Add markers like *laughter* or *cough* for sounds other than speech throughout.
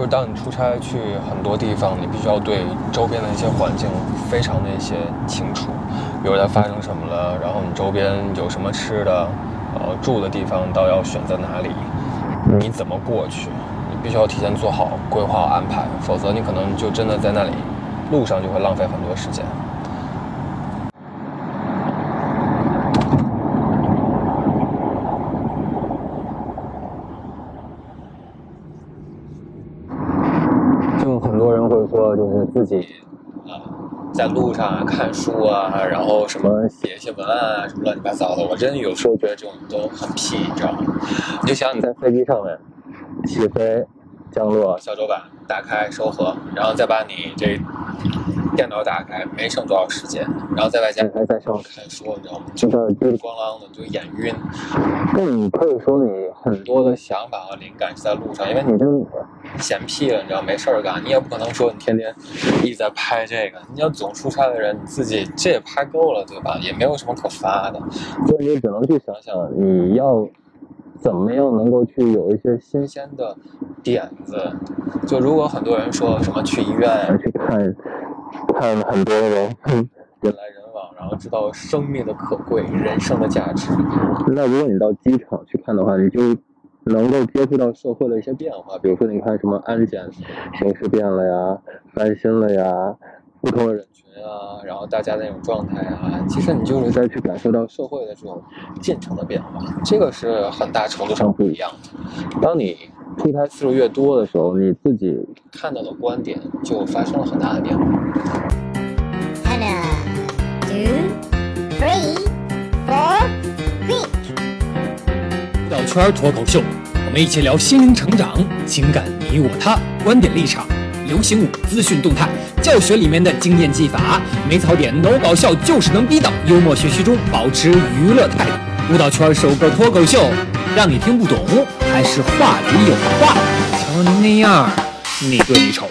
就是当你出差去很多地方，你必须要对周边的一些环境非常的一些清楚，比如它发生什么了，然后你周边有什么吃的，呃，住的地方到要选择哪里，你怎么过去，你必须要提前做好规划安排，否则你可能就真的在那里路上就会浪费很多时间。就很多人会说，就是自己啊，在路上啊看书啊，然后什么写一些文案啊，什么乱七八糟的。我真的有时候觉得这种都很屁，你知道吗？你就想你在飞机上面起飞、降落、小桌板打开、收合，然后再把你这电脑打开，没剩多少时间，然后再外加还在上面看书，你知道吗？就是叽里咣啷的，就眼晕。那你可以说你很多的想法和灵感是在路上，因为你真闲屁了，你知道没事儿干，你也不可能说你天天一直在拍这个。你要总出差的人，你自己这也拍够了，对吧？也没有什么可发的，所以你只能去想想你要怎么样能够去有一些新鲜的点子。就如果很多人说什么去医院啊去看看很多人 *laughs* 人来人往，然后知道生命的可贵、人生的价值，那如果你到机场去看的话，你就。能够接触到社会的一些变化，比如说你看什么安检形式变了呀，翻新了呀，不同的人群啊，然后大家的那种状态啊，其实你就是在去感受到社会的这种进程的变化，这个是很大程度上不一样的。当你出差次数越多的时候，你自己看到的观点就发生了很大的变化。Hello, two, three, four, quick. 绕圈脱口秀，我们一起聊心灵成长、情感你我他、观点立场、流行舞资讯动态、教学里面的经验技法，没槽点 no 搞笑，就是能逼到幽默学习中保持娱乐态度。舞蹈圈首个脱口秀，让你听不懂，还是话里有话？瞧您那样，你对你丑。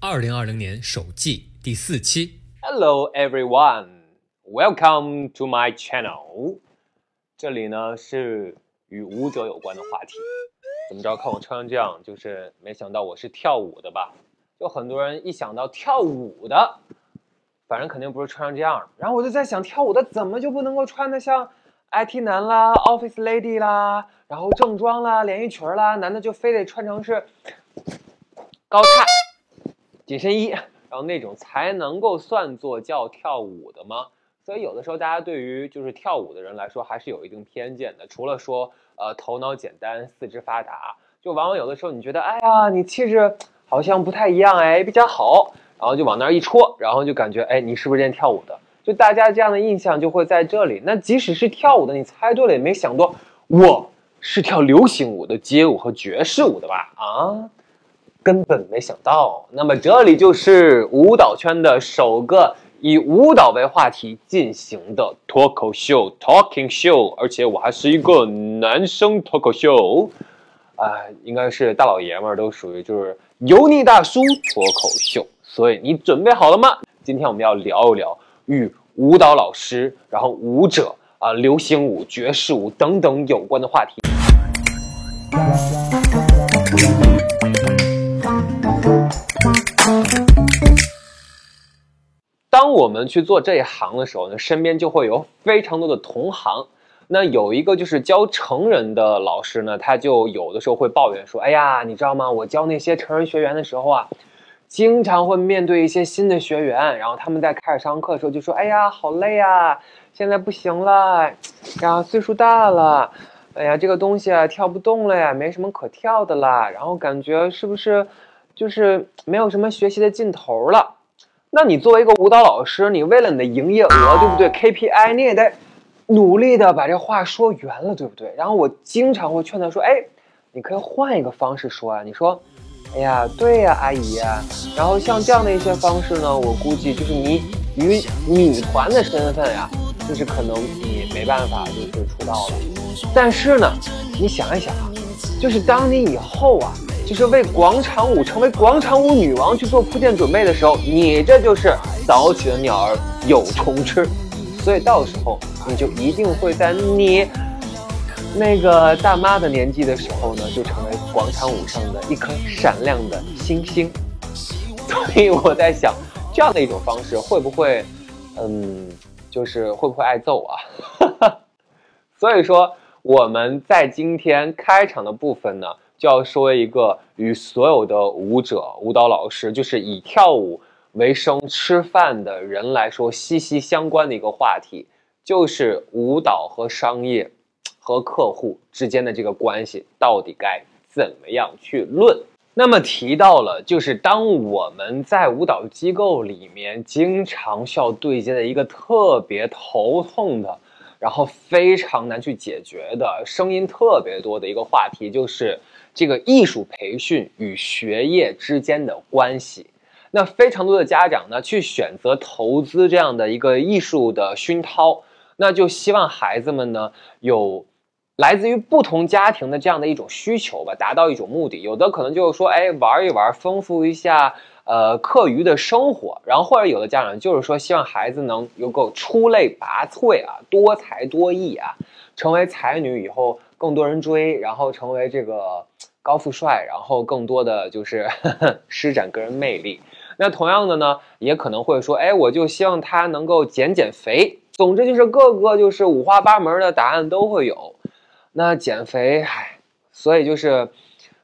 二零二零年首季第四期，Hello everyone, welcome to my channel。这里呢是与舞者有关的话题。怎么着？看我穿成这样，就是没想到我是跳舞的吧？就很多人一想到跳舞的，反正肯定不是穿成这样。然后我就在想，跳舞的怎么就不能够穿的像 IT 男啦、Office Lady 啦，然后正装啦、连衣裙啦，男的就非得穿成是高叉紧身衣，然后那种才能够算作叫跳舞的吗？所以有的时候大家对于就是跳舞的人来说还是有一定偏见的。除了说呃头脑简单、四肢发达，就往往有的时候你觉得哎呀你气质好像不太一样哎比较好，然后就往那儿一戳，然后就感觉哎你是不是练跳舞的？就大家这样的印象就会在这里。那即使是跳舞的，你猜对了也没想到我是跳流行舞的、街舞和爵士舞的吧？啊？根本没想到。那么这里就是舞蹈圈的首个以舞蹈为话题进行的脱口秀 （talking show），而且我还是一个男生脱口秀，啊、应该是大老爷们儿都属于就是油腻大叔脱口秀。所以你准备好了吗？今天我们要聊一聊与舞蹈老师、然后舞者啊、流行舞、爵士舞等等有关的话题。我们去做这一行的时候呢，身边就会有非常多的同行。那有一个就是教成人的老师呢，他就有的时候会抱怨说：“哎呀，你知道吗？我教那些成人学员的时候啊，经常会面对一些新的学员，然后他们在开始上课的时候就说：‘哎呀，好累啊，现在不行了，呀，岁数大了，哎呀，这个东西啊跳不动了呀，没什么可跳的啦，然后感觉是不是就是没有什么学习的劲头了？’那你作为一个舞蹈老师，你为了你的营业额，对不对？KPI 你也得努力的把这话说圆了，对不对？然后我经常会劝他说：“哎，你可以换一个方式说啊，你说，哎呀，对呀，阿姨。然后像这样的一些方式呢，我估计就是你与女团的身份呀，就是可能你没办法就是出道了。但是呢，你想一想啊，就是当你以后啊。”就是为广场舞成为广场舞女王去做铺垫准备的时候，你这就是早起的鸟儿有虫吃，所以到时候你就一定会在你那个大妈的年纪的时候呢，就成为广场舞上的一颗闪亮的星星。*laughs* 所以我在想，这样的一种方式会不会，嗯，就是会不会挨揍啊？*laughs* 所以说，我们在今天开场的部分呢，就要说一个与所有的舞者、舞蹈老师，就是以跳舞为生、吃饭的人来说息息相关的一个话题，就是舞蹈和商业、和客户之间的这个关系到底该怎么样去论。那么提到了，就是当我们在舞蹈机构里面经常需要对接的一个特别头痛的，然后非常难去解决的声音特别多的一个话题，就是这个艺术培训与学业之间的关系。那非常多的家长呢，去选择投资这样的一个艺术的熏陶，那就希望孩子们呢有。来自于不同家庭的这样的一种需求吧，达到一种目的。有的可能就是说，哎，玩一玩，丰富一下，呃，课余的生活。然后或者有的家长就是说，希望孩子能有够出类拔萃啊，多才多艺啊，成为才女以后更多人追，然后成为这个高富帅，然后更多的就是 *laughs* 施展个人魅力。那同样的呢，也可能会说，哎，我就希望他能够减减肥。总之就是各个就是五花八门的答案都会有。那减肥，唉，所以就是，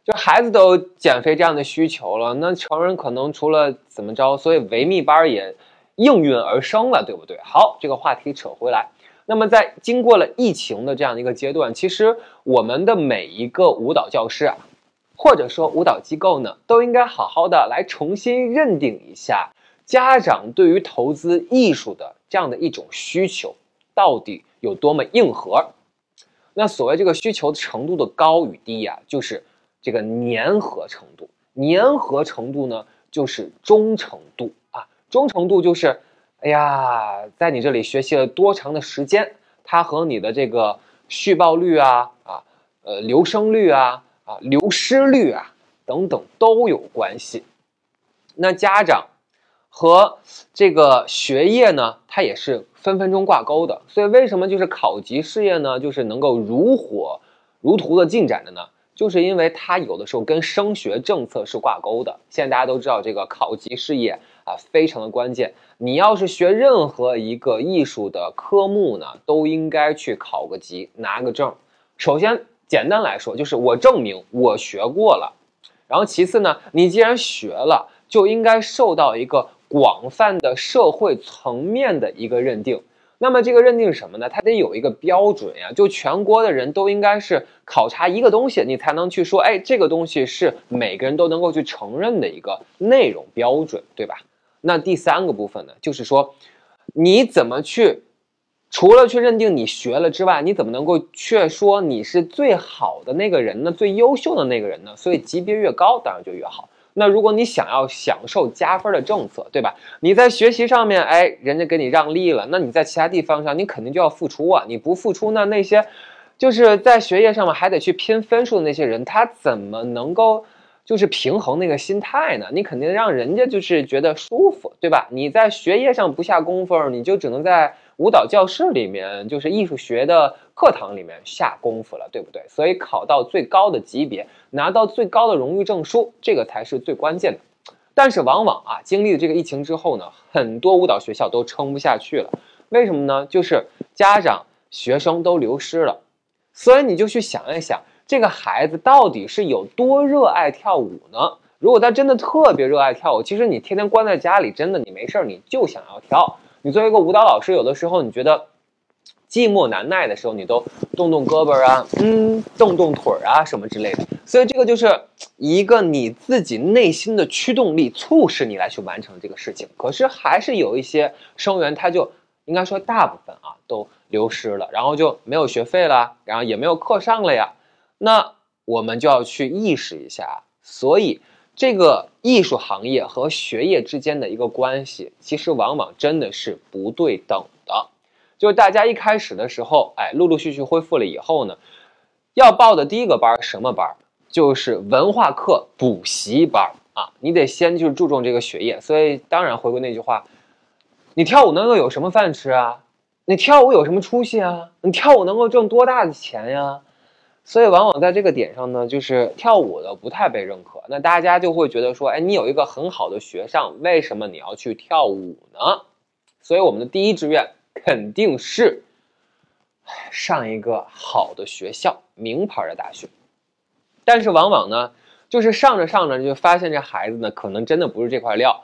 就孩子都减肥这样的需求了，那成人可能除了怎么着，所以维密班也应运而生了，对不对？好，这个话题扯回来，那么在经过了疫情的这样一个阶段，其实我们的每一个舞蹈教师啊，或者说舞蹈机构呢，都应该好好的来重新认定一下家长对于投资艺术的这样的一种需求到底有多么硬核。那所谓这个需求程度的高与低呀，就是这个粘合程度。粘合程度呢，就是忠诚度啊。忠诚度就是，哎呀，在你这里学习了多长的时间，它和你的这个续报率啊、啊、呃留声率啊、啊流失率啊等等都有关系。那家长和这个学业呢，它也是。分分钟挂钩的，所以为什么就是考级事业呢？就是能够如火如荼的进展的呢？就是因为它有的时候跟升学政策是挂钩的。现在大家都知道这个考级事业啊，非常的关键。你要是学任何一个艺术的科目呢，都应该去考个级，拿个证。首先，简单来说，就是我证明我学过了。然后其次呢，你既然学了，就应该受到一个。广泛的社会层面的一个认定，那么这个认定什么呢？它得有一个标准呀，就全国的人都应该是考察一个东西，你才能去说，哎，这个东西是每个人都能够去承认的一个内容标准，对吧？那第三个部分呢，就是说，你怎么去，除了去认定你学了之外，你怎么能够却说你是最好的那个人呢？最优秀的那个人呢？所以级别越高，当然就越好。那如果你想要享受加分的政策，对吧？你在学习上面，哎，人家给你让利了，那你在其他地方上，你肯定就要付出啊！你不付出，那那些就是在学业上面还得去拼分数的那些人，他怎么能够就是平衡那个心态呢？你肯定让人家就是觉得舒服，对吧？你在学业上不下功夫，你就只能在。舞蹈教室里面就是艺术学的课堂里面下功夫了，对不对？所以考到最高的级别，拿到最高的荣誉证书，这个才是最关键的。但是往往啊，经历了这个疫情之后呢，很多舞蹈学校都撑不下去了。为什么呢？就是家长、学生都流失了。所以你就去想一想，这个孩子到底是有多热爱跳舞呢？如果他真的特别热爱跳舞，其实你天天关在家里，真的你没事儿你就想要跳。你作为一个舞蹈老师，有的时候你觉得寂寞难耐的时候，你都动动胳膊啊，嗯，动动腿儿啊，什么之类的。所以这个就是一个你自己内心的驱动力，促使你来去完成这个事情。可是还是有一些生源，他就应该说大部分啊都流失了，然后就没有学费了，然后也没有课上了呀。那我们就要去意识一下，所以。这个艺术行业和学业之间的一个关系，其实往往真的是不对等的。就是大家一开始的时候，哎，陆陆续续恢复了以后呢，要报的第一个班什么班？就是文化课补习班啊。你得先就是注重这个学业。所以当然回归那句话，你跳舞能够有什么饭吃啊？你跳舞有什么出息啊？你跳舞能够挣多大的钱呀？所以往往在这个点上呢，就是跳舞的不太被认可。那大家就会觉得说，哎，你有一个很好的学上，为什么你要去跳舞呢？所以我们的第一志愿肯定是上一个好的学校，名牌的大学。但是往往呢，就是上着上着就发现这孩子呢，可能真的不是这块料。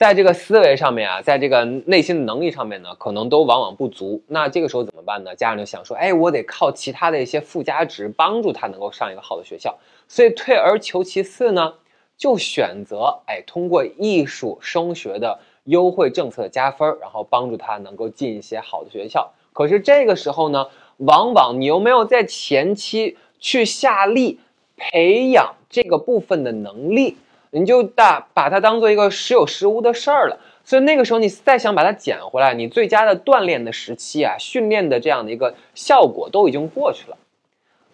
在这个思维上面啊，在这个内心的能力上面呢，可能都往往不足。那这个时候怎么办呢？家长就想说，哎，我得靠其他的一些附加值帮助他能够上一个好的学校。所以退而求其次呢，就选择哎，通过艺术升学的优惠政策加分，然后帮助他能够进一些好的学校。可是这个时候呢，往往你又没有在前期去下力培养这个部分的能力。你就大把它当做一个时有时无的事儿了，所以那个时候你再想把它捡回来，你最佳的锻炼的时期啊，训练的这样的一个效果都已经过去了，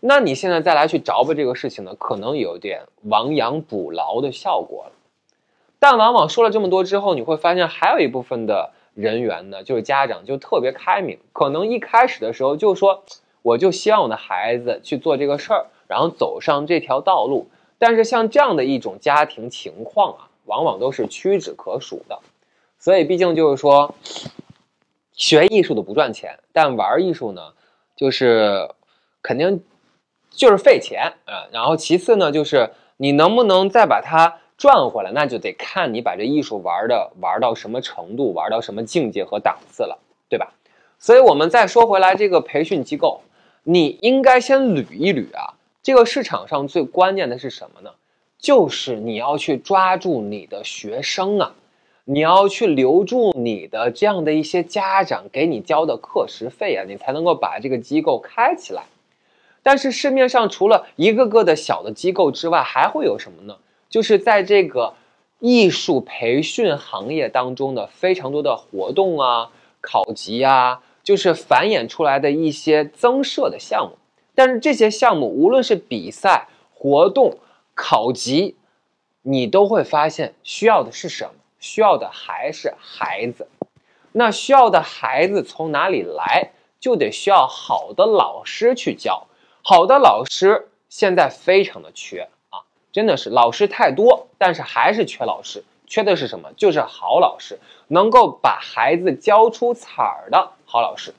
那你现在再来去着吧这个事情呢，可能有点亡羊补牢的效果了。但往往说了这么多之后，你会发现还有一部分的人员呢，就是家长就特别开明，可能一开始的时候就说，我就希望我的孩子去做这个事儿，然后走上这条道路。但是像这样的一种家庭情况啊，往往都是屈指可数的，所以毕竟就是说，学艺术的不赚钱，但玩艺术呢，就是肯定就是费钱啊。然后其次呢，就是你能不能再把它赚回来，那就得看你把这艺术玩的玩到什么程度，玩到什么境界和档次了，对吧？所以我们再说回来，这个培训机构，你应该先捋一捋啊。这个市场上最关键的是什么呢？就是你要去抓住你的学生啊，你要去留住你的这样的一些家长给你交的课时费啊，你才能够把这个机构开起来。但是市面上除了一个个的小的机构之外，还会有什么呢？就是在这个艺术培训行业当中的非常多的活动啊、考级啊，就是繁衍出来的一些增设的项目。但是这些项目，无论是比赛、活动、考级，你都会发现需要的是什么？需要的还是孩子。那需要的孩子从哪里来？就得需要好的老师去教。好的老师现在非常的缺啊，真的是老师太多，但是还是缺老师。缺的是什么？就是好老师，能够把孩子教出彩儿的好老师。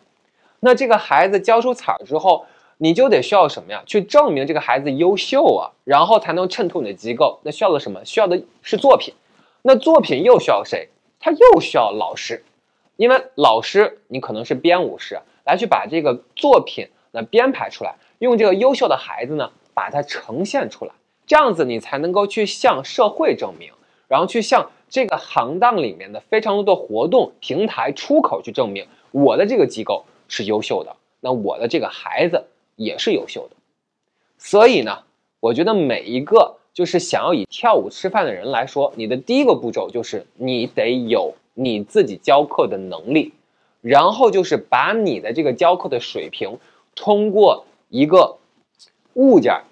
那这个孩子教出彩儿之后，你就得需要什么呀？去证明这个孩子优秀啊，然后才能衬托你的机构。那需要的什么？需要的是作品。那作品又需要谁？他又需要老师，因为老师你可能是编舞师，来去把这个作品那编排出来，用这个优秀的孩子呢把它呈现出来，这样子你才能够去向社会证明，然后去向这个行当里面的非常多的活动平台出口去证明我的这个机构是优秀的，那我的这个孩子。也是优秀的，所以呢，我觉得每一个就是想要以跳舞吃饭的人来说，你的第一个步骤就是你得有你自己教课的能力，然后就是把你的这个教课的水平通过一个物件，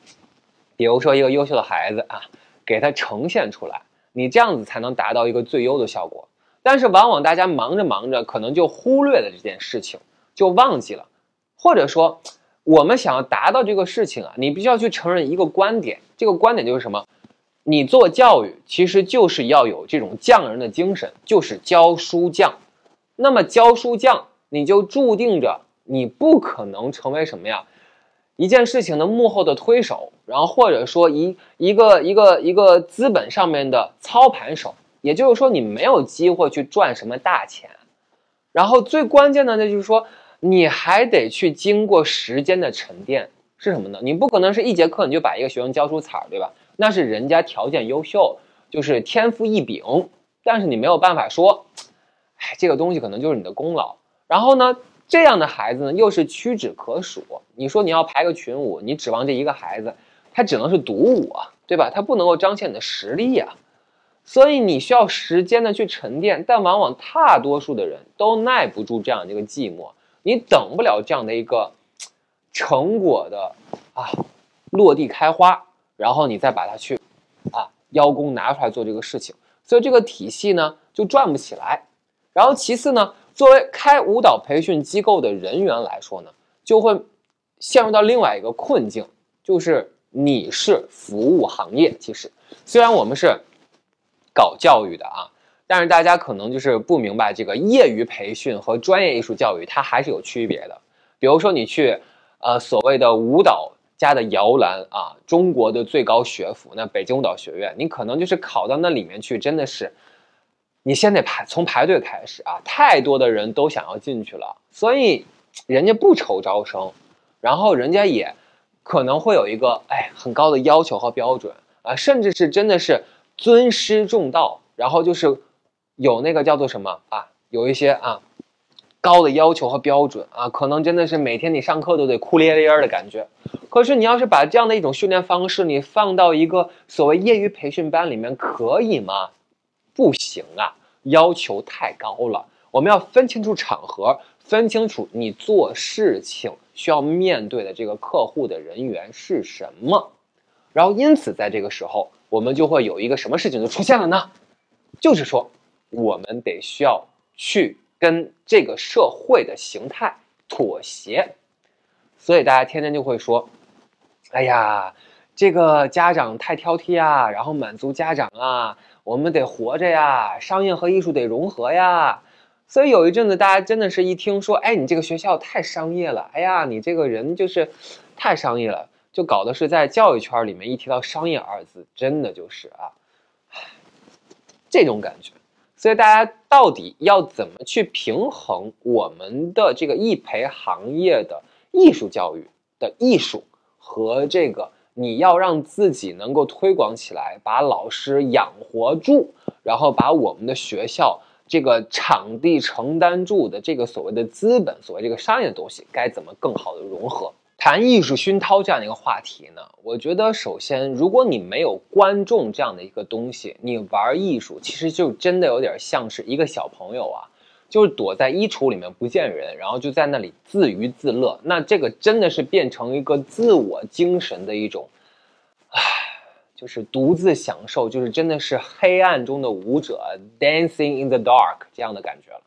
比如说一个优秀的孩子啊，给他呈现出来，你这样子才能达到一个最优的效果。但是往往大家忙着忙着，可能就忽略了这件事情，就忘记了，或者说。我们想要达到这个事情啊，你必须要去承认一个观点，这个观点就是什么？你做教育其实就是要有这种匠人的精神，就是教书匠。那么教书匠，你就注定着你不可能成为什么呀？一件事情的幕后的推手，然后或者说一一个一个一个资本上面的操盘手。也就是说，你没有机会去赚什么大钱。然后最关键的，那就是说。你还得去经过时间的沉淀，是什么呢？你不可能是一节课你就把一个学生教出彩儿，对吧？那是人家条件优秀，就是天赋异禀，但是你没有办法说，哎，这个东西可能就是你的功劳。然后呢，这样的孩子呢又是屈指可数。你说你要排个群舞，你指望这一个孩子，他只能是独舞啊，对吧？他不能够彰显你的实力啊。所以你需要时间的去沉淀，但往往大多数的人都耐不住这样的一个寂寞。你等不了这样的一个成果的啊落地开花，然后你再把它去啊邀功拿出来做这个事情，所以这个体系呢就转不起来。然后其次呢，作为开舞蹈培训机构的人员来说呢，就会陷入到另外一个困境，就是你是服务行业。其实虽然我们是搞教育的啊，但是大家可能就是不明白这个业余培训和专业艺术教育它还是有区别的。比如说你去呃所谓的舞蹈家的摇篮啊，中国的最高学府那北京舞蹈学院，你可能就是考到那里面去，真的是。你先得排从排队开始啊，太多的人都想要进去了，所以人家不愁招生，然后人家也可能会有一个哎很高的要求和标准啊，甚至是真的是尊师重道，然后就是有那个叫做什么啊，有一些啊高的要求和标准啊，可能真的是每天你上课都得哭咧咧的感觉。可是你要是把这样的一种训练方式，你放到一个所谓业余培训班里面，可以吗？不行啊，要求太高了。我们要分清楚场合，分清楚你做事情需要面对的这个客户的人员是什么。然后，因此在这个时候，我们就会有一个什么事情就出现了呢？就是说，我们得需要去跟这个社会的形态妥协。所以大家天天就会说：“哎呀，这个家长太挑剔啊，然后满足家长啊。”我们得活着呀，商业和艺术得融合呀，所以有一阵子大家真的是一听说，哎，你这个学校太商业了，哎呀，你这个人就是太商业了，就搞的是在教育圈里面一提到商业二字，真的就是啊，这种感觉。所以大家到底要怎么去平衡我们的这个艺培行业的艺术教育的艺术和这个？你要让自己能够推广起来，把老师养活住，然后把我们的学校这个场地承担住的这个所谓的资本，所谓这个商业的东西，该怎么更好的融合？谈艺术熏陶这样的一个话题呢？我觉得首先，如果你没有观众这样的一个东西，你玩艺术其实就真的有点像是一个小朋友啊。就是躲在衣橱里面不见人，然后就在那里自娱自乐。那这个真的是变成一个自我精神的一种，唉，就是独自享受，就是真的是黑暗中的舞者，dancing in the dark 这样的感觉了。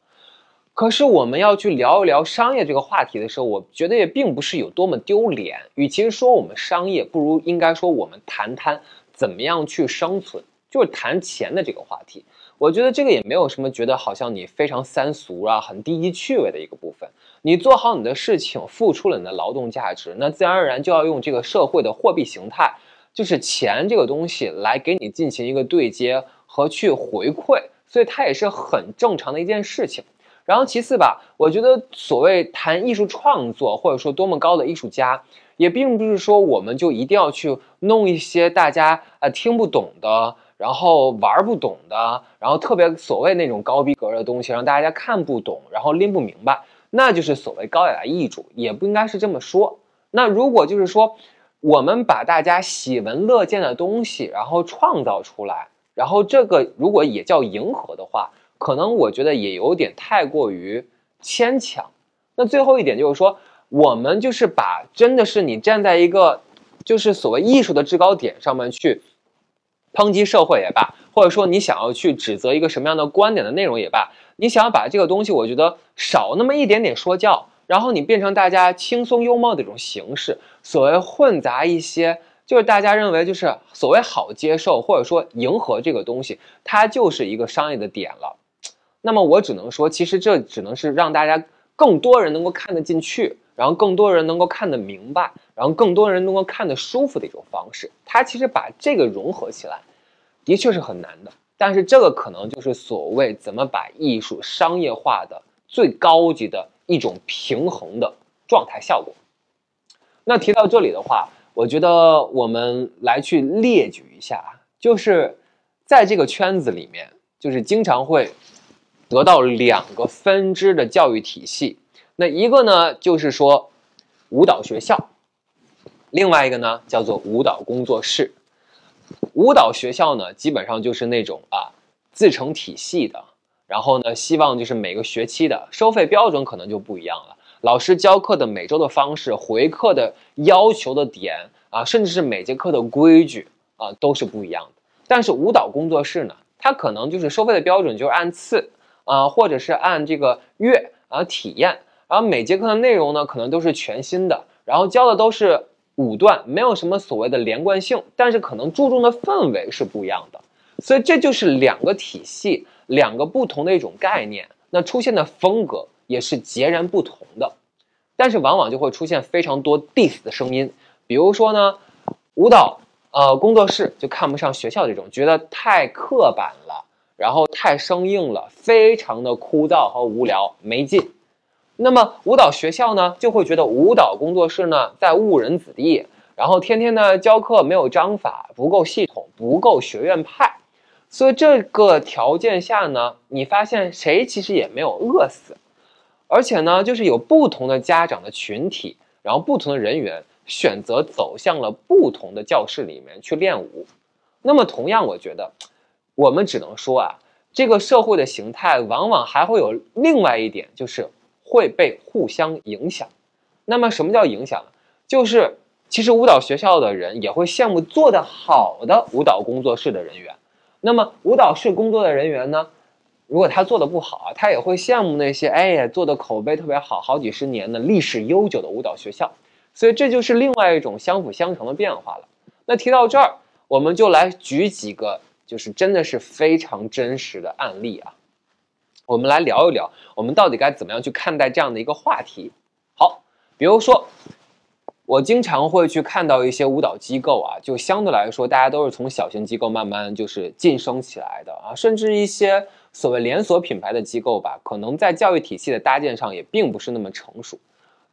可是我们要去聊一聊商业这个话题的时候，我觉得也并不是有多么丢脸。与其说我们商业，不如应该说我们谈谈怎么样去生存，就是谈钱的这个话题。我觉得这个也没有什么，觉得好像你非常三俗啊，很低级趣味的一个部分。你做好你的事情，付出了你的劳动价值，那自然而然就要用这个社会的货币形态，就是钱这个东西来给你进行一个对接和去回馈，所以它也是很正常的一件事情。然后其次吧，我觉得所谓谈艺术创作，或者说多么高的艺术家，也并不是说我们就一定要去弄一些大家呃听不懂的。然后玩不懂的，然后特别所谓那种高逼格的东西，让大家看不懂，然后拎不明白，那就是所谓高雅艺术，也不应该是这么说。那如果就是说，我们把大家喜闻乐见的东西，然后创造出来，然后这个如果也叫迎合的话，可能我觉得也有点太过于牵强。那最后一点就是说，我们就是把真的是你站在一个就是所谓艺术的制高点上面去。抨击社会也罢，或者说你想要去指责一个什么样的观点的内容也罢，你想要把这个东西，我觉得少那么一点点说教，然后你变成大家轻松幽默的一种形式，所谓混杂一些，就是大家认为就是所谓好接受，或者说迎合这个东西，它就是一个商业的点了。那么我只能说，其实这只能是让大家更多人能够看得进去，然后更多人能够看得明白。然后更多人能够看得舒服的一种方式，它其实把这个融合起来，的确是很难的。但是这个可能就是所谓怎么把艺术商业化的最高级的一种平衡的状态效果。那提到这里的话，我觉得我们来去列举一下，就是在这个圈子里面，就是经常会得到两个分支的教育体系。那一个呢，就是说舞蹈学校。另外一个呢，叫做舞蹈工作室。舞蹈学校呢，基本上就是那种啊自成体系的，然后呢，希望就是每个学期的收费标准可能就不一样了。老师教课的每周的方式、回课的要求的点啊，甚至是每节课的规矩啊，都是不一样的。但是舞蹈工作室呢，它可能就是收费的标准就是按次啊，或者是按这个月啊体验，然后每节课的内容呢，可能都是全新的，然后教的都是。舞段，没有什么所谓的连贯性，但是可能注重的氛围是不一样的。所以这就是两个体系，两个不同的一种概念，那出现的风格也是截然不同的。但是往往就会出现非常多 diss 的声音，比如说呢，舞蹈呃工作室就看不上学校这种，觉得太刻板了，然后太生硬了，非常的枯燥和无聊，没劲。那么舞蹈学校呢，就会觉得舞蹈工作室呢在误人子弟，然后天天呢教课没有章法，不够系统，不够学院派。所以这个条件下呢，你发现谁其实也没有饿死。而且呢，就是有不同的家长的群体，然后不同的人员选择走向了不同的教室里面去练舞。那么同样，我觉得我们只能说啊，这个社会的形态往往还会有另外一点，就是会被互相影响。那么什么叫影响呢？就是其实舞蹈学校的人也会羡慕做得好的舞蹈工作室的人员。那么舞蹈室工作的人员呢？如果他做的不好啊，他也会羡慕那些哎呀做的口碑特别好、好几十年的历史悠久的舞蹈学校，所以这就是另外一种相辅相成的变化了。那提到这儿，我们就来举几个就是真的是非常真实的案例啊，我们来聊一聊，我们到底该怎么样去看待这样的一个话题。好，比如说。我经常会去看到一些舞蹈机构啊，就相对来说，大家都是从小型机构慢慢就是晋升起来的啊，甚至一些所谓连锁品牌的机构吧，可能在教育体系的搭建上也并不是那么成熟。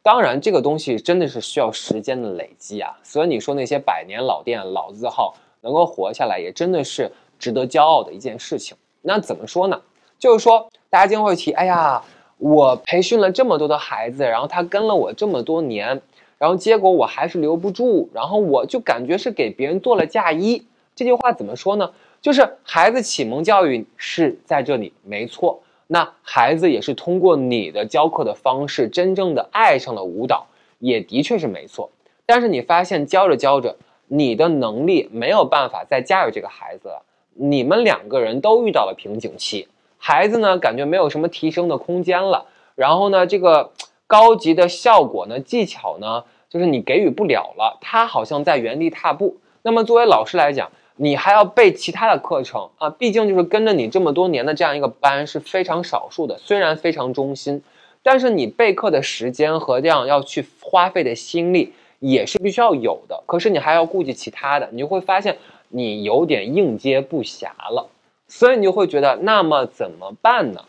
当然，这个东西真的是需要时间的累积啊。所以你说那些百年老店、老字号能够活下来，也真的是值得骄傲的一件事情。那怎么说呢？就是说，大家经常会提，哎呀，我培训了这么多的孩子，然后他跟了我这么多年。然后结果我还是留不住，然后我就感觉是给别人做了嫁衣。这句话怎么说呢？就是孩子启蒙教育是在这里没错，那孩子也是通过你的教课的方式，真正的爱上了舞蹈，也的确是没错。但是你发现教着教着，你的能力没有办法再驾驭这个孩子了，你们两个人都遇到了瓶颈期，孩子呢感觉没有什么提升的空间了，然后呢这个。高级的效果呢，技巧呢，就是你给予不了了，他好像在原地踏步。那么作为老师来讲，你还要备其他的课程啊，毕竟就是跟着你这么多年的这样一个班是非常少数的，虽然非常忠心，但是你备课的时间和这样要去花费的心力也是必须要有的。可是你还要顾及其他的，你就会发现你有点应接不暇了，所以你就会觉得，那么怎么办呢？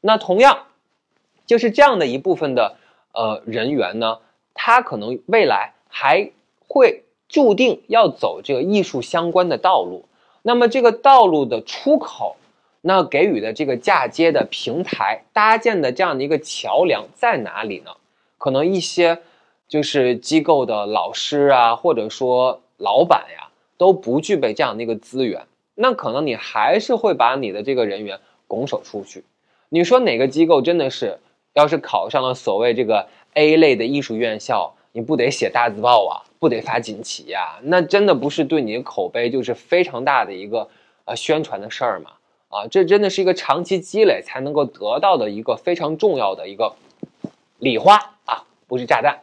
那同样。就是这样的一部分的呃人员呢，他可能未来还会注定要走这个艺术相关的道路。那么这个道路的出口，那给予的这个嫁接的平台搭建的这样的一个桥梁在哪里呢？可能一些就是机构的老师啊，或者说老板呀，都不具备这样的一个资源。那可能你还是会把你的这个人员拱手出去。你说哪个机构真的是？要是考上了所谓这个 A 类的艺术院校，你不得写大字报啊，不得发锦旗呀？那真的不是对你的口碑就是非常大的一个呃宣传的事儿嘛？啊，这真的是一个长期积累才能够得到的一个非常重要的一个礼花啊，不是炸弹。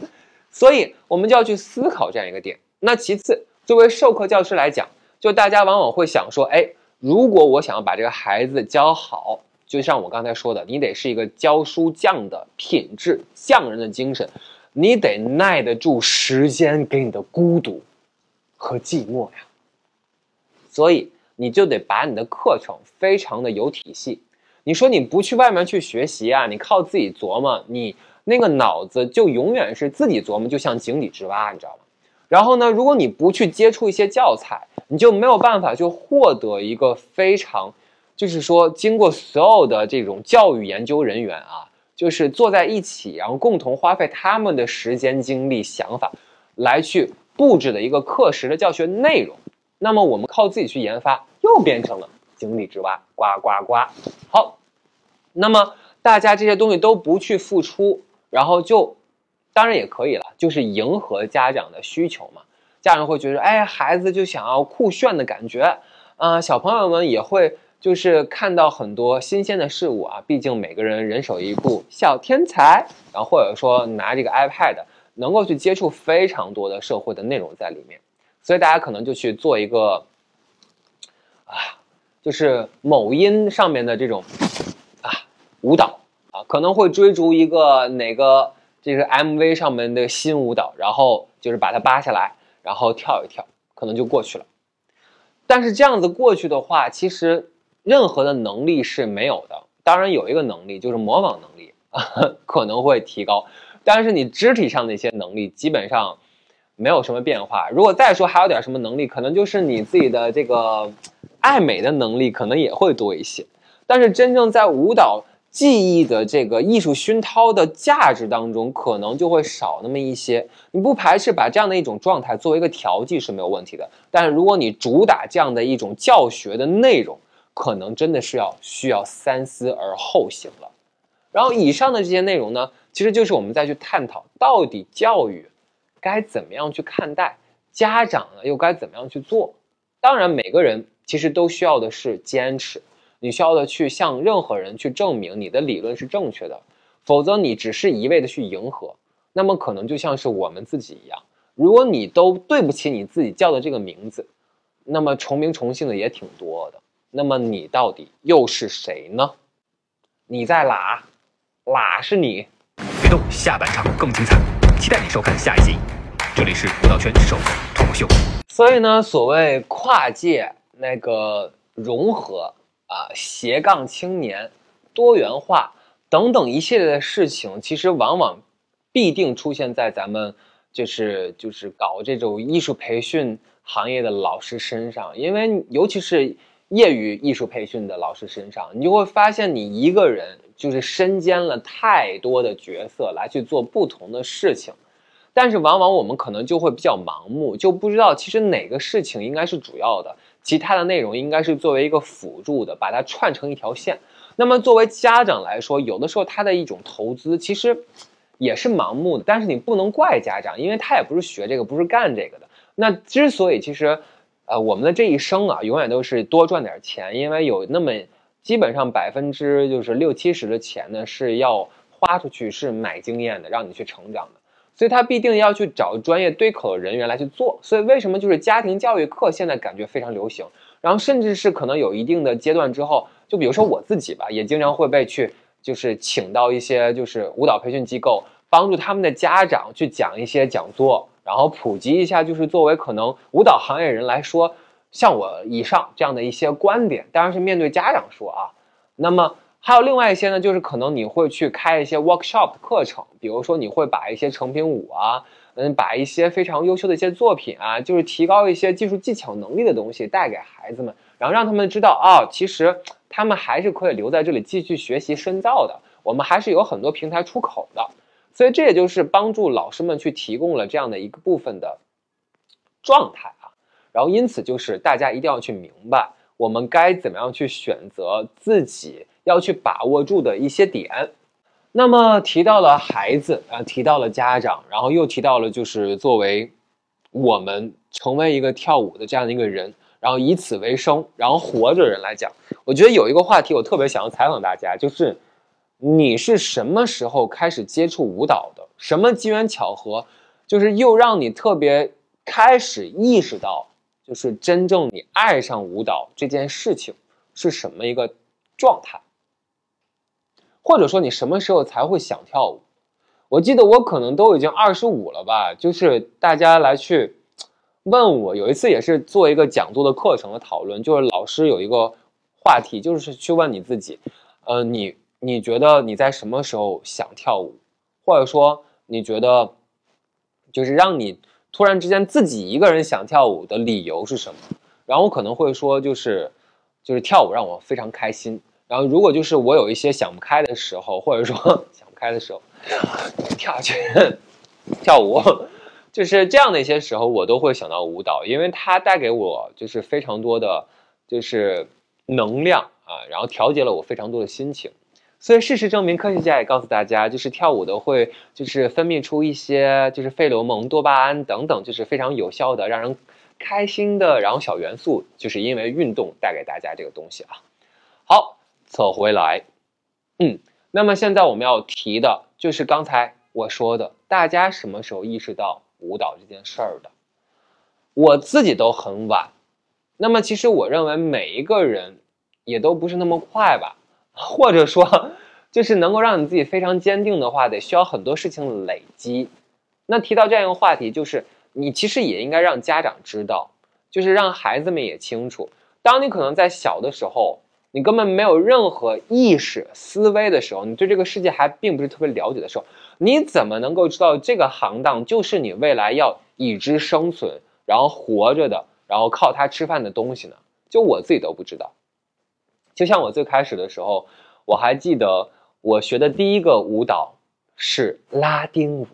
*laughs* 所以我们就要去思考这样一个点。那其次，作为授课教师来讲，就大家往往会想说，哎，如果我想要把这个孩子教好。就像我刚才说的，你得是一个教书匠的品质，匠人的精神，你得耐得住时间给你的孤独和寂寞呀。所以你就得把你的课程非常的有体系。你说你不去外面去学习啊，你靠自己琢磨，你那个脑子就永远是自己琢磨，就像井底之蛙，你知道吗？然后呢，如果你不去接触一些教材，你就没有办法去获得一个非常。就是说，经过所有的这种教育研究人员啊，就是坐在一起，然后共同花费他们的时间、精力、想法，来去布置的一个课时的教学内容。那么我们靠自己去研发，又变成了井底之蛙，呱呱呱。好，那么大家这些东西都不去付出，然后就，当然也可以了，就是迎合家长的需求嘛。家长会觉得，哎，孩子就想要酷炫的感觉，啊，小朋友们也会。就是看到很多新鲜的事物啊，毕竟每个人人手一部小天才，然后或者说拿这个 iPad，能够去接触非常多的社会的内容在里面，所以大家可能就去做一个啊，就是某音上面的这种啊舞蹈啊，可能会追逐一个哪个这个 MV 上面的新舞蹈，然后就是把它扒下来，然后跳一跳，可能就过去了。但是这样子过去的话，其实任何的能力是没有的。当然有一个能力就是模仿能力 *laughs* 可能会提高，但是你肢体上的一些能力基本上没有什么变化。如果再说还有点什么能力，可能就是你自己的这个爱美的能力可能也会多一些。但是真正在舞蹈记忆的这个艺术熏陶的价值当中，可能就会少那么一些。你不排斥把这样的一种状态作为一个调剂是没有问题的，但如果你主打这样的一种教学的内容，可能真的是要需要三思而后行了。然后以上的这些内容呢，其实就是我们再去探讨到底教育该怎么样去看待，家长呢又该怎么样去做。当然，每个人其实都需要的是坚持，你需要的去向任何人去证明你的理论是正确的，否则你只是一味的去迎合，那么可能就像是我们自己一样，如果你都对不起你自己叫的这个名字，那么重名重姓的也挺多的。那么你到底又是谁呢？你在哪？哪是你？别动，下半场更精彩，期待你收看下一集。这里是舞蹈圈首个脱口秀。所以呢，所谓跨界那个融合啊，斜杠青年、多元化等等一系列的事情，其实往往必定出现在咱们就是就是搞这种艺术培训行业的老师身上，因为尤其是。业余艺术培训的老师身上，你就会发现，你一个人就是身兼了太多的角色来去做不同的事情，但是往往我们可能就会比较盲目，就不知道其实哪个事情应该是主要的，其他的内容应该是作为一个辅助的，把它串成一条线。那么作为家长来说，有的时候他的一种投资其实也是盲目的，但是你不能怪家长，因为他也不是学这个，不是干这个的。那之所以其实。呃，我们的这一生啊，永远都是多赚点钱，因为有那么基本上百分之就是六七十的钱呢是要花出去，是买经验的，让你去成长的，所以他必定要去找专业对口的人员来去做。所以为什么就是家庭教育课现在感觉非常流行，然后甚至是可能有一定的阶段之后，就比如说我自己吧，也经常会被去就是请到一些就是舞蹈培训机构，帮助他们的家长去讲一些讲座。然后普及一下，就是作为可能舞蹈行业人来说，像我以上这样的一些观点，当然是面对家长说啊。那么还有另外一些呢，就是可能你会去开一些 workshop 课程，比如说你会把一些成品舞啊，嗯，把一些非常优秀的一些作品啊，就是提高一些技术技巧能力的东西带给孩子们，然后让他们知道啊，其实他们还是可以留在这里继续学习深造的，我们还是有很多平台出口的。所以这也就是帮助老师们去提供了这样的一个部分的状态啊，然后因此就是大家一定要去明白，我们该怎么样去选择自己要去把握住的一些点。那么提到了孩子啊，提到了家长，然后又提到了就是作为我们成为一个跳舞的这样的一个人，然后以此为生，然后活着人来讲，我觉得有一个话题我特别想要采访大家，就是。你是什么时候开始接触舞蹈的？什么机缘巧合，就是又让你特别开始意识到，就是真正你爱上舞蹈这件事情是什么一个状态？或者说你什么时候才会想跳舞？我记得我可能都已经二十五了吧，就是大家来去问我，有一次也是做一个讲座的课程的讨论，就是老师有一个话题，就是去问你自己，呃，你。你觉得你在什么时候想跳舞，或者说你觉得，就是让你突然之间自己一个人想跳舞的理由是什么？然后我可能会说，就是就是跳舞让我非常开心。然后如果就是我有一些想不开的时候，或者说 *laughs* 想不开的时候，跳下去跳舞，就是这样的一些时候，我都会想到舞蹈，因为它带给我就是非常多的，就是能量啊，然后调节了我非常多的心情。所以事实证明，科学家也告诉大家，就是跳舞的会就是分泌出一些就是费洛蒙、多巴胺等等，就是非常有效的让人开心的，然后小元素，就是因为运动带给大家这个东西啊。好，扯回来，嗯，那么现在我们要提的就是刚才我说的，大家什么时候意识到舞蹈这件事儿的？我自己都很晚。那么其实我认为每一个人也都不是那么快吧，或者说，就是能够让你自己非常坚定的话，得需要很多事情累积。那提到这样一个话题，就是你其实也应该让家长知道，就是让孩子们也清楚，当你可能在小的时候，你根本没有任何意识思维的时候，你对这个世界还并不是特别了解的时候，你怎么能够知道这个行当就是你未来要以之生存，然后活着的，然后靠它吃饭的东西呢？就我自己都不知道。就像我最开始的时候，我还记得我学的第一个舞蹈是拉丁舞。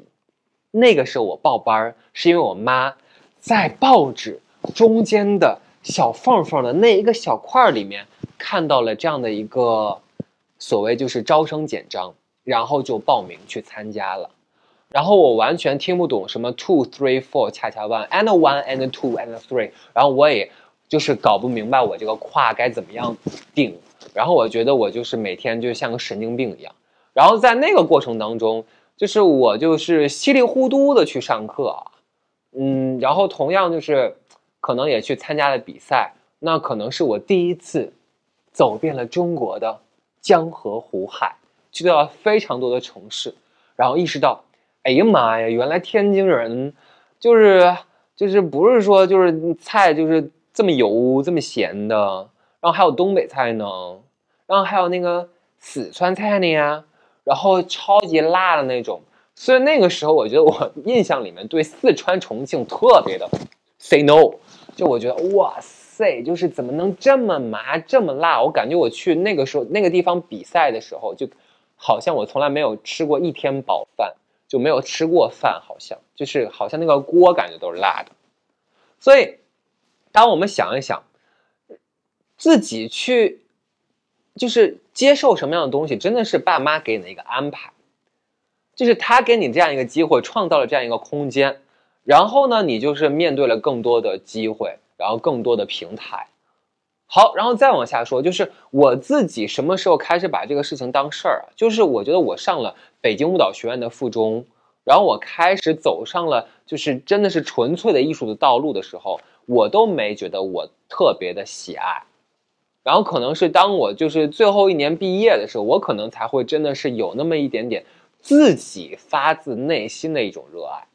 那个时候我报班儿，是因为我妈在报纸中间的小缝缝的那一个小块儿里面看到了这样的一个所谓就是招生简章，然后就报名去参加了。然后我完全听不懂什么 two three four 恰恰 one and one and two and three，然后我也就是搞不明白我这个胯该怎么样定。然后我觉得我就是每天就像个神经病一样。然后在那个过程当中。就是我就是稀里糊涂的去上课啊，嗯，然后同样就是可能也去参加了比赛，那可能是我第一次走遍了中国的江河湖海，去到了非常多的城市，然后意识到，哎呀妈呀，原来天津人就是就是不是说就是菜就是这么油这么咸的，然后还有东北菜呢，然后还有那个四川菜呢呀。然后超级辣的那种，所以那个时候我觉得我印象里面对四川重庆特别的 say no，就我觉得哇塞，就是怎么能这么麻这么辣？我感觉我去那个时候那个地方比赛的时候，就好像我从来没有吃过一天饱饭，就没有吃过饭，好像就是好像那个锅感觉都是辣的。所以，当我们想一想，自己去。就是接受什么样的东西，真的是爸妈给你的一个安排，就是他给你这样一个机会，创造了这样一个空间，然后呢，你就是面对了更多的机会，然后更多的平台。好，然后再往下说，就是我自己什么时候开始把这个事情当事儿啊？就是我觉得我上了北京舞蹈学院的附中，然后我开始走上了就是真的是纯粹的艺术的道路的时候，我都没觉得我特别的喜爱。然后可能是当我就是最后一年毕业的时候，我可能才会真的是有那么一点点自己发自内心的一种热爱。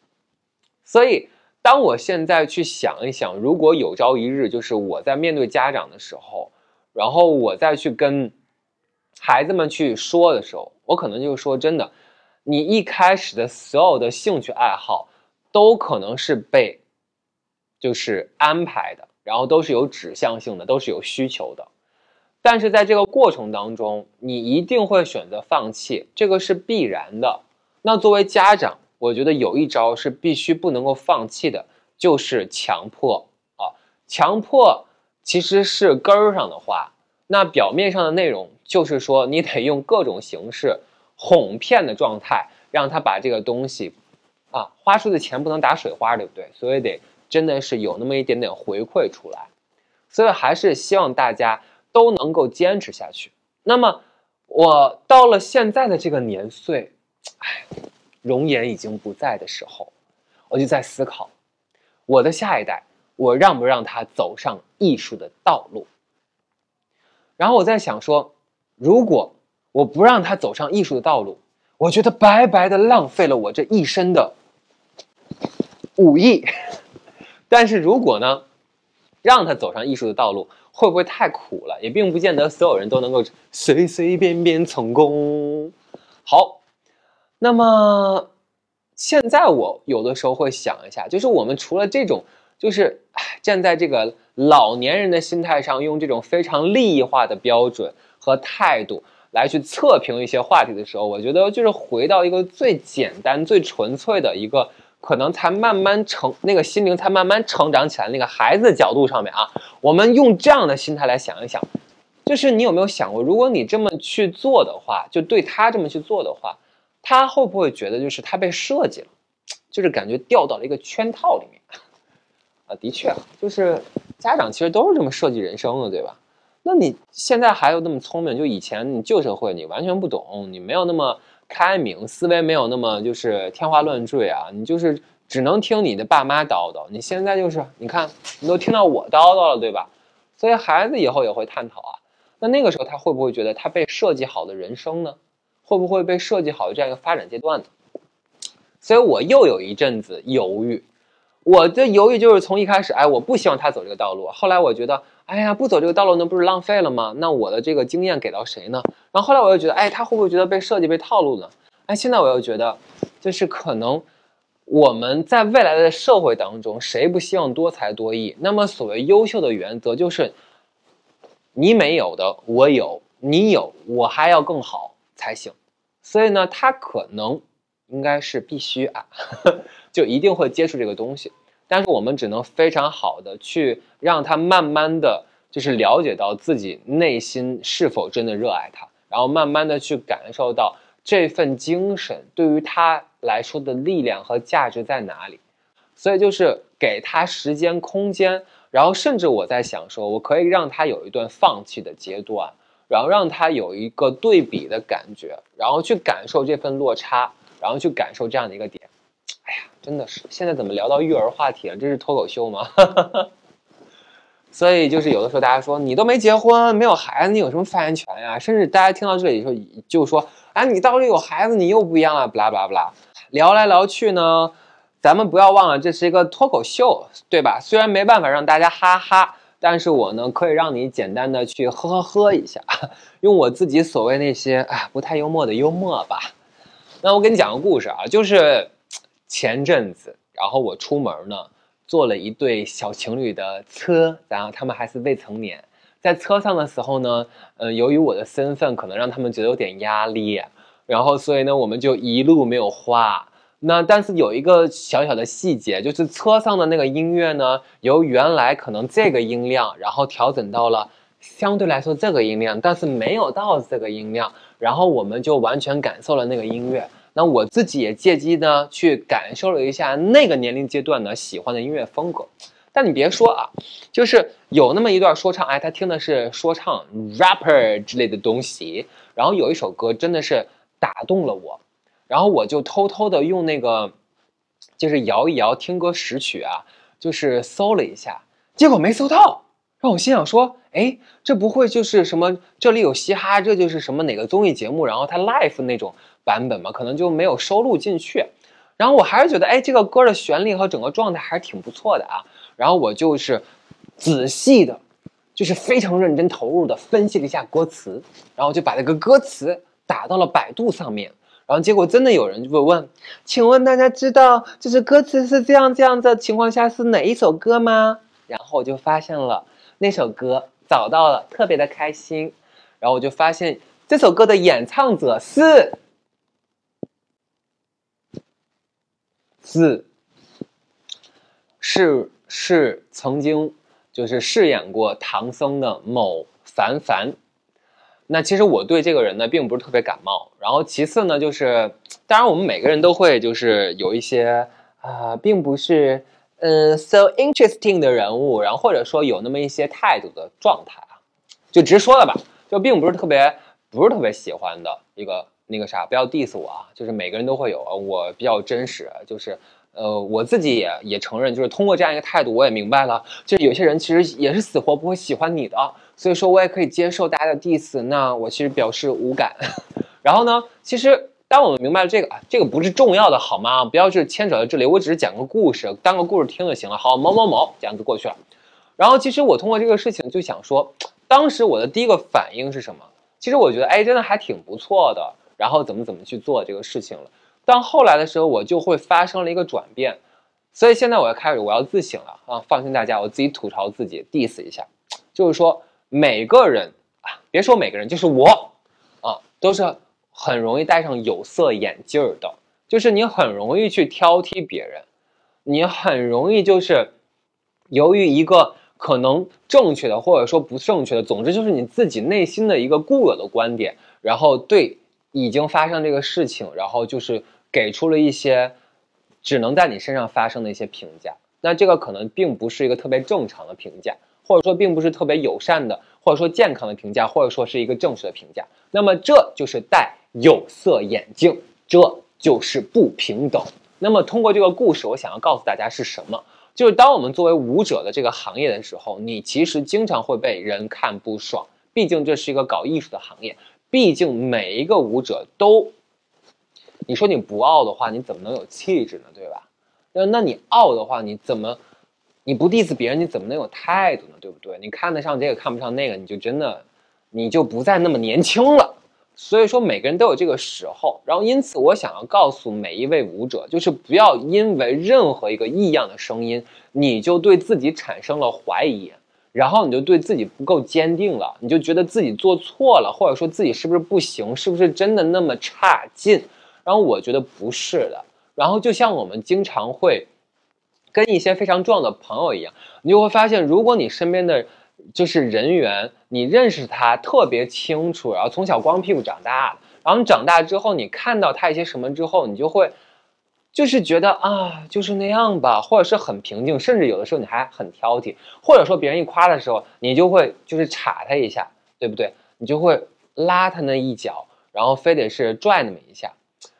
所以，当我现在去想一想，如果有朝一日就是我在面对家长的时候，然后我再去跟孩子们去说的时候，我可能就说真的，你一开始的所有的兴趣爱好都可能是被就是安排的，然后都是有指向性的，都是有需求的。但是在这个过程当中，你一定会选择放弃，这个是必然的。那作为家长，我觉得有一招是必须不能够放弃的，就是强迫啊。强迫其实是根儿上的话，那表面上的内容就是说，你得用各种形式哄骗的状态，让他把这个东西啊花出的钱不能打水花，对不对？所以得真的是有那么一点点回馈出来。所以还是希望大家。都能够坚持下去。那么，我到了现在的这个年岁，哎，容颜已经不在的时候，我就在思考，我的下一代，我让不让他走上艺术的道路？然后我在想说，如果我不让他走上艺术的道路，我觉得白白的浪费了我这一生的武艺。*laughs* 但是如果呢，让他走上艺术的道路，会不会太苦了？也并不见得所有人都能够随随便便成功。好，那么现在我有的时候会想一下，就是我们除了这种，就是站在这个老年人的心态上，用这种非常利益化的标准和态度来去测评一些话题的时候，我觉得就是回到一个最简单、最纯粹的一个。可能才慢慢成，那个心灵才慢慢成长起来。那个孩子角度上面啊，我们用这样的心态来想一想，就是你有没有想过，如果你这么去做的话，就对他这么去做的话，他会不会觉得就是他被设计了，就是感觉掉到了一个圈套里面？*laughs* 啊，的确啊，就是家长其实都是这么设计人生的，对吧？那你现在还有那么聪明，就以前你旧社会你完全不懂，你没有那么开明，思维没有那么就是天花乱坠啊，你就是只能听你的爸妈叨叨。你现在就是你看，你都听到我叨叨了，对吧？所以孩子以后也会探讨啊。那那个时候他会不会觉得他被设计好的人生呢？会不会被设计好的这样一个发展阶段呢？所以我又有一阵子犹豫。我的犹豫就是从一开始，哎，我不希望他走这个道路。后来我觉得，哎呀，不走这个道路，那不是浪费了吗？那我的这个经验给到谁呢？然后后来我又觉得，哎，他会不会觉得被设计、被套路呢？哎，现在我又觉得，就是可能我们在未来的社会当中，谁不希望多才多艺？那么所谓优秀的原则就是，你没有的我有，你有我还要更好才行。所以呢，他可能应该是必须啊。*laughs* 就一定会接触这个东西，但是我们只能非常好的去让他慢慢的就是了解到自己内心是否真的热爱它，然后慢慢的去感受到这份精神对于他来说的力量和价值在哪里。所以就是给他时间空间，然后甚至我在想说，我可以让他有一段放弃的阶段，然后让他有一个对比的感觉，然后去感受这份落差，然后去感受这样的一个点。哎呀，真的是，现在怎么聊到育儿话题了？这是脱口秀吗？*laughs* 所以就是有的时候大家说你都没结婚，没有孩子，你有什么发言权呀？甚至大家听到这里时候就说，啊，你到底有孩子，你又不一样了，不啦不啦不啦。聊来聊去呢，咱们不要忘了这是一个脱口秀，对吧？虽然没办法让大家哈哈，但是我呢可以让你简单的去呵呵呵一下，用我自己所谓那些啊不太幽默的幽默吧。那我给你讲个故事啊，就是。前阵子，然后我出门呢，坐了一对小情侣的车，然后他们还是未成年。在车上的时候呢，呃，由于我的身份，可能让他们觉得有点压力，然后所以呢，我们就一路没有话。那但是有一个小小的细节，就是车上的那个音乐呢，由原来可能这个音量，然后调整到了相对来说这个音量，但是没有到这个音量，然后我们就完全感受了那个音乐。那我自己也借机呢，去感受了一下那个年龄阶段呢喜欢的音乐风格。但你别说啊，就是有那么一段说唱，哎，他听的是说唱 rapper 之类的东西。然后有一首歌真的是打动了我，然后我就偷偷的用那个，就是摇一摇听歌识曲啊，就是搜了一下，结果没搜到，让我心想说，哎，这不会就是什么这里有嘻哈，这就是什么哪个综艺节目，然后他 live 那种。版本嘛，可能就没有收录进去，然后我还是觉得，哎，这个歌的旋律和整个状态还是挺不错的啊。然后我就是仔细的，就是非常认真投入的分析了一下歌词，然后就把这个歌词打到了百度上面，然后结果真的有人就会问，请问大家知道就是歌词是这样这样的情况下是哪一首歌吗？然后我就发现了那首歌，找到了，特别的开心。然后我就发现这首歌的演唱者是。是是是曾经就是饰演过唐僧的某凡凡，那其实我对这个人呢并不是特别感冒。然后其次呢，就是当然我们每个人都会就是有一些啊，并不是嗯 so interesting 的人物，然后或者说有那么一些态度的状态啊，就直说了吧，就并不是特别不是特别喜欢的一个。那个啥，不要 diss 我啊！就是每个人都会有，我比较真实，就是，呃，我自己也也承认，就是通过这样一个态度，我也明白了，就是有些人其实也是死活不会喜欢你的，所以说我也可以接受大家的 diss，那我其实表示无感。*laughs* 然后呢，其实当我们明白了这个啊，这个不是重要的，好吗？不要是牵扯到这里，我只是讲个故事，当个故事听就行了。好，某某某这样子过去了。然后其实我通过这个事情就想说，当时我的第一个反应是什么？其实我觉得，哎，真的还挺不错的。然后怎么怎么去做这个事情了？但后来的时候，我就会发生了一个转变，所以现在我要开始，我要自省了啊！放心大家，我自己吐槽自己，diss 一下，就是说每个人啊，别说每个人，就是我啊，都是很容易戴上有色眼镜的，就是你很容易去挑剔别人，你很容易就是由于一个可能正确的或者说不正确的，总之就是你自己内心的一个固有的观点，然后对。已经发生这个事情，然后就是给出了一些只能在你身上发生的一些评价。那这个可能并不是一个特别正常的评价，或者说并不是特别友善的，或者说健康的评价，或者说是一个正确的评价。那么这就是戴有色眼镜，这就是不平等。那么通过这个故事，我想要告诉大家是什么？就是当我们作为舞者的这个行业的时候，你其实经常会被人看不爽。毕竟这是一个搞艺术的行业，毕竟每一个舞者都，你说你不傲的话，你怎么能有气质呢？对吧？那那你傲的话，你怎么你不 diss 别人，你怎么能有态度呢？对不对？你看得上这个，看不上那个，你就真的你就不再那么年轻了。所以说每个人都有这个时候，然后因此我想要告诉每一位舞者，就是不要因为任何一个异样的声音，你就对自己产生了怀疑，然后你就对自己不够坚定了，你就觉得自己做错了，或者说自己是不是不行，是不是真的那么差劲？然后我觉得不是的。然后就像我们经常会跟一些非常重要的朋友一样，你就会发现，如果你身边的就是人员，你认识他特别清楚，然后从小光屁股长大，然后你长大之后，你看到他一些什么之后，你就会就是觉得啊，就是那样吧，或者是很平静，甚至有的时候你还很挑剔，或者说别人一夸的时候，你就会就是插他一下，对不对？你就会拉他那一脚，然后非得是拽那么一下，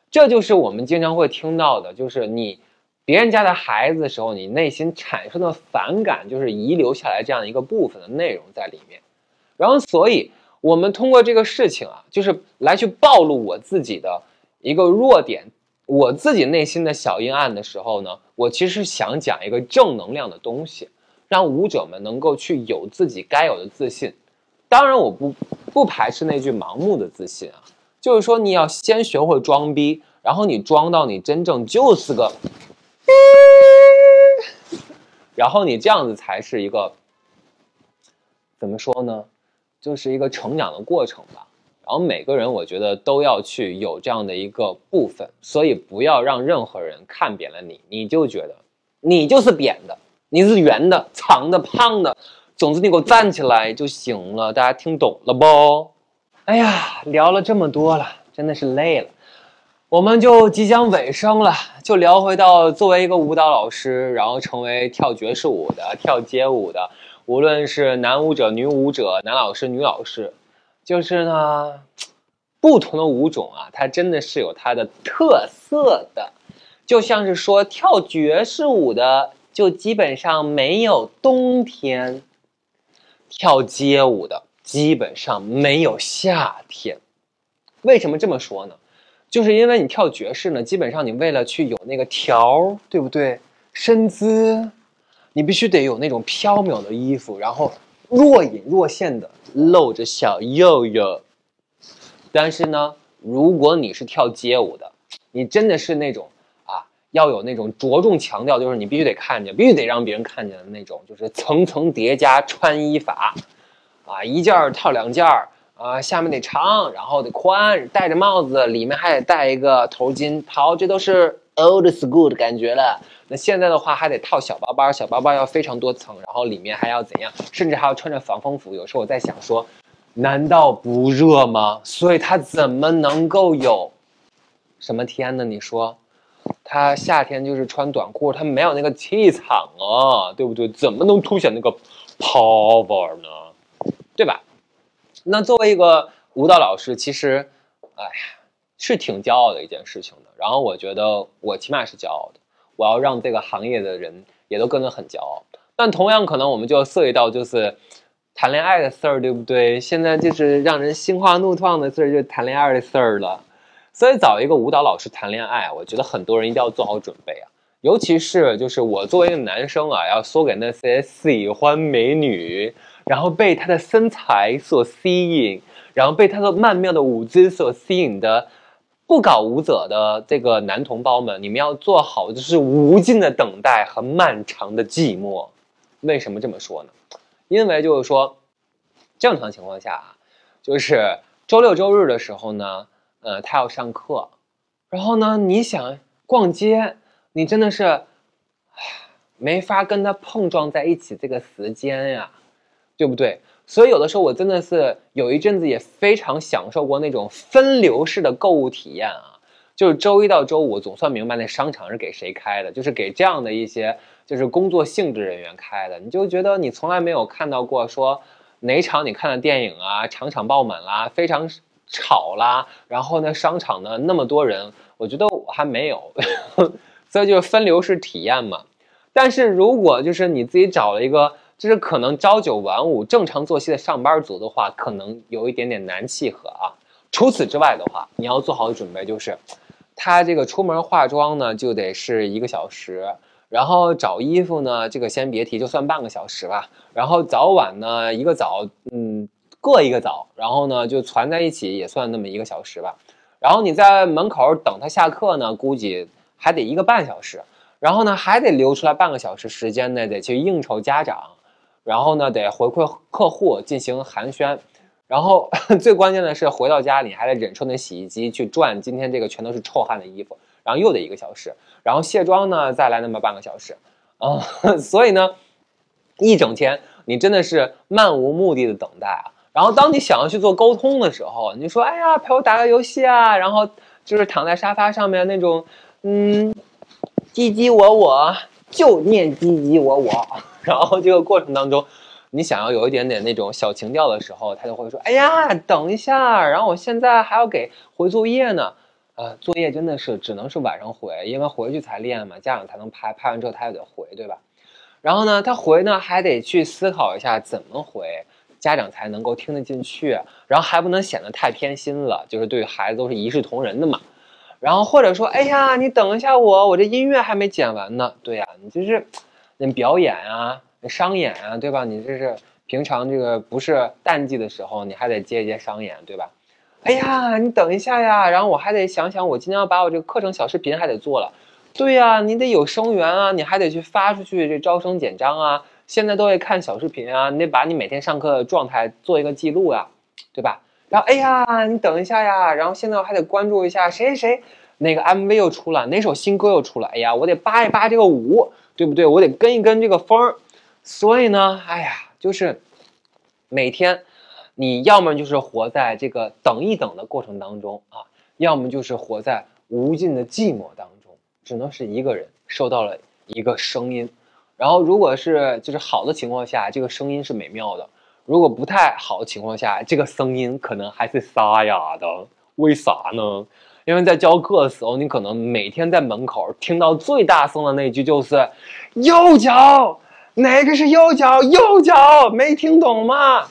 这就是我们经常会听到的，就是你。别人家的孩子的时候，你内心产生的反感，就是遗留下来这样一个部分的内容在里面。然后，所以我们通过这个事情啊，就是来去暴露我自己的一个弱点，我自己内心的小阴暗的时候呢，我其实想讲一个正能量的东西，让舞者们能够去有自己该有的自信。当然，我不不排斥那句盲目的自信啊，就是说你要先学会装逼，然后你装到你真正就是个。*laughs* 然后你这样子才是一个，怎么说呢？就是一个成长的过程吧。然后每个人我觉得都要去有这样的一个部分，所以不要让任何人看扁了你，你就觉得你就是扁的，你是圆的、长的、胖的，总之你给我站起来就行了。大家听懂了不？哎呀，聊了这么多了，真的是累了。我们就即将尾声了，就聊回到作为一个舞蹈老师，然后成为跳爵士舞的、跳街舞的，无论是男舞者、女舞者、男老师、女老师，就是呢，不同的舞种啊，它真的是有它的特色的。就像是说跳爵士舞的，就基本上没有冬天；跳街舞的基本上没有夏天。为什么这么说呢？就是因为你跳爵士呢，基本上你为了去有那个条，对不对？身姿，你必须得有那种飘渺的衣服，然后若隐若现的露着小肉肉。但是呢，如果你是跳街舞的，你真的是那种啊，要有那种着重强调，就是你必须得看见，必须得让别人看见的那种，就是层层叠加穿衣法，啊，一件套两件儿。啊，下面得长，然后得宽，戴着帽子，里面还得戴一个头巾。好，这都是 old school 的感觉了。那现在的话，还得套小包包，小包包要非常多层，然后里面还要怎样？甚至还要穿着防风服。有时候我在想说，难道不热吗？所以它怎么能够有什么天呢？你说，它夏天就是穿短裤，它没有那个气场啊，对不对？怎么能凸显那个 power 呢？对吧？那作为一个舞蹈老师，其实，哎呀，是挺骄傲的一件事情的。然后我觉得我起码是骄傲的，我要让这个行业的人也都跟着很骄傲。但同样可能我们就涉及到就是谈恋爱的事儿，对不对？现在就是让人心花怒放的事儿，就是谈恋爱的事儿了。所以找一个舞蹈老师谈恋爱，我觉得很多人一定要做好准备啊。尤其是就是我作为一个男生啊，要说给那些喜欢美女。然后被她的身材所吸引，然后被她的曼妙的舞姿所吸引的不搞舞者的这个男同胞们，你们要做好就是无尽的等待和漫长的寂寞。为什么这么说呢？因为就是说，正常情况下啊，就是周六周日的时候呢，呃，他要上课，然后呢，你想逛街，你真的是没法跟他碰撞在一起这个时间呀。对不对？所以有的时候我真的是有一阵子也非常享受过那种分流式的购物体验啊，就是周一到周五总算明白那商场是给谁开的，就是给这样的一些就是工作性质人员开的。你就觉得你从来没有看到过说哪场你看的电影啊，场场爆满啦，非常吵啦，然后呢，商场呢那么多人，我觉得我还没有，*laughs* 所以就是分流式体验嘛。但是如果就是你自己找了一个，就是可能朝九晚五正常作息的上班族的话，可能有一点点难契合啊。除此之外的话，你要做好准备就是，他这个出门化妆呢就得是一个小时，然后找衣服呢，这个先别提，就算半个小时吧。然后早晚呢，一个早，嗯，各一个早，然后呢就攒在一起也算那么一个小时吧。然后你在门口等他下课呢，估计还得一个半小时。然后呢，还得留出来半个小时时间呢，得去应酬家长，然后呢，得回馈客户进行寒暄，然后 *laughs* 最关键的是回到家里还得忍受那洗衣机去转，今天这个全都是臭汗的衣服，然后又得一个小时，然后卸妆呢再来那么半个小时，啊，*laughs* 所以呢，一整天你真的是漫无目的的等待啊。然后当你想要去做沟通的时候，你说哎呀陪我打个游戏啊，然后就是躺在沙发上面那种，嗯。唧唧我我就念唧唧我我，然后这个过程当中，你想要有一点点那种小情调的时候，他就会说：“哎呀，等一下，然后我现在还要给回作业呢。”呃，作业真的是只能是晚上回，因为回去才练嘛，家长才能拍拍完之后他又得回，对吧？然后呢，他回呢还得去思考一下怎么回，家长才能够听得进去，然后还不能显得太偏心了，就是对孩子都是一视同仁的嘛。然后或者说，哎呀，你等一下我，我这音乐还没剪完呢。对呀，你就是，你表演啊，商演啊，对吧？你这是平常这个不是淡季的时候，你还得接一接商演，对吧？哎呀，你等一下呀，然后我还得想想，我今天要把我这个课程小视频还得做了。对呀，你得有生源啊，你还得去发出去这招生简章啊。现在都会看小视频啊，你得把你每天上课的状态做一个记录呀，对吧？然后，哎呀，你等一下呀！然后现在我还得关注一下谁谁谁，那个 MV 又出了，哪首新歌又出了？哎呀，我得扒一扒这个舞，对不对？我得跟一跟这个风儿。所以呢，哎呀，就是每天，你要么就是活在这个等一等的过程当中啊，要么就是活在无尽的寂寞当中，只能是一个人收到了一个声音。然后，如果是就是好的情况下，这个声音是美妙的。如果不太好的情况下，这个声音可能还是沙哑的。为啥呢？因为在教课的时候，你可能每天在门口听到最大声的那句就是“右脚”，哪个是右脚？右脚没听懂吗？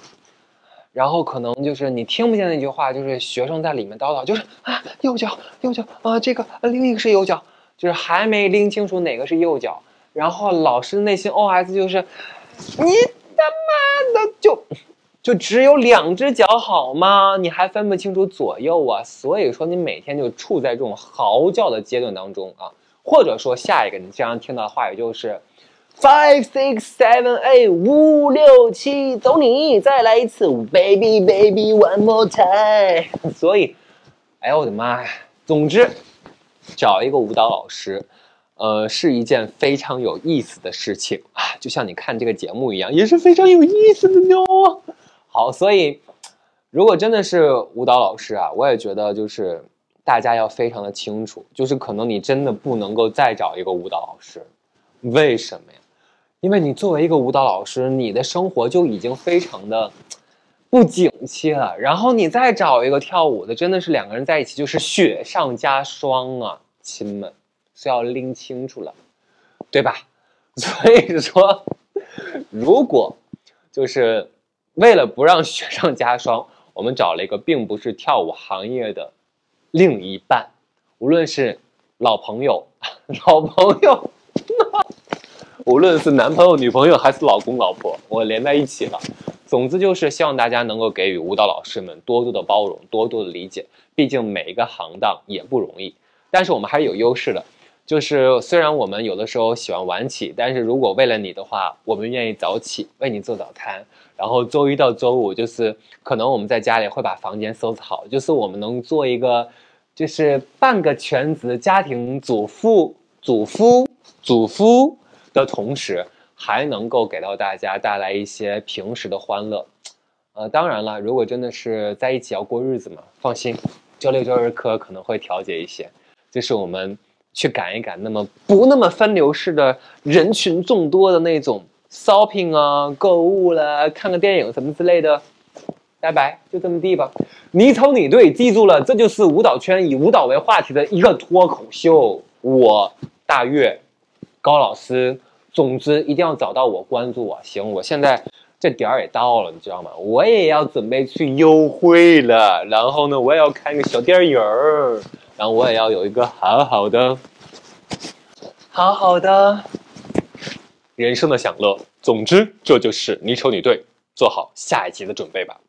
然后可能就是你听不见那句话，就是学生在里面叨叨，就是啊，右脚，右脚啊，这个啊另一个是右脚，就是还没拎清楚哪个是右脚。然后老师内心 OS 就是你。他妈的，就就只有两只脚好吗？你还分不清楚左右啊？所以说你每天就处在这种嚎叫的阶段当中啊，或者说下一个你经常听到的话语就是 five six seven eight 五六七，走你，再来一次 baby baby one more time。所以，哎呦我的妈呀！总之，找一个舞蹈老师。呃，是一件非常有意思的事情啊，就像你看这个节目一样，也是非常有意思的哟。好，所以如果真的是舞蹈老师啊，我也觉得就是大家要非常的清楚，就是可能你真的不能够再找一个舞蹈老师，为什么呀？因为你作为一个舞蹈老师，你的生活就已经非常的不景气了，然后你再找一个跳舞的，真的是两个人在一起就是雪上加霜啊，亲们。是要拎清楚了，对吧？*laughs* 所以说，如果就是为了不让雪上加霜，*laughs* 我们找了一个并不是跳舞行业的另一半，无论是老朋友、*laughs* 老朋友，*laughs* 无论是男朋友、女朋友还是老公、老婆，我连在一起了。总之就是希望大家能够给予舞蹈老师们多多的包容、多多的理解。毕竟每一个行当也不容易，但是我们还是有优势的。就是虽然我们有的时候喜欢晚起，但是如果为了你的话，我们愿意早起为你做早餐。然后周一到周五就是可能我们在家里会把房间收拾好，就是我们能做一个就是半个全职家庭主妇、主夫、主夫的同时，还能够给到大家带来一些平时的欢乐。呃，当然了，如果真的是在一起要过日子嘛，放心，周六周日课可能会调节一些，就是我们。去赶一赶，那么不那么分流式的人群众多的那种 shopping 啊、购物啦、看个电影什么之类的。拜拜，就这么地吧。你瞅你对，记住了，这就是舞蹈圈以舞蹈为话题的一个脱口秀。我大岳高老师，总之一定要找到我，关注我。行，我现在这点儿也到了，你知道吗？我也要准备去幽会了，然后呢，我也要看个小电影儿，然后我也要有一个好好的、好好的人生的享乐。总之，这就是你丑你对，做好下一集的准备吧。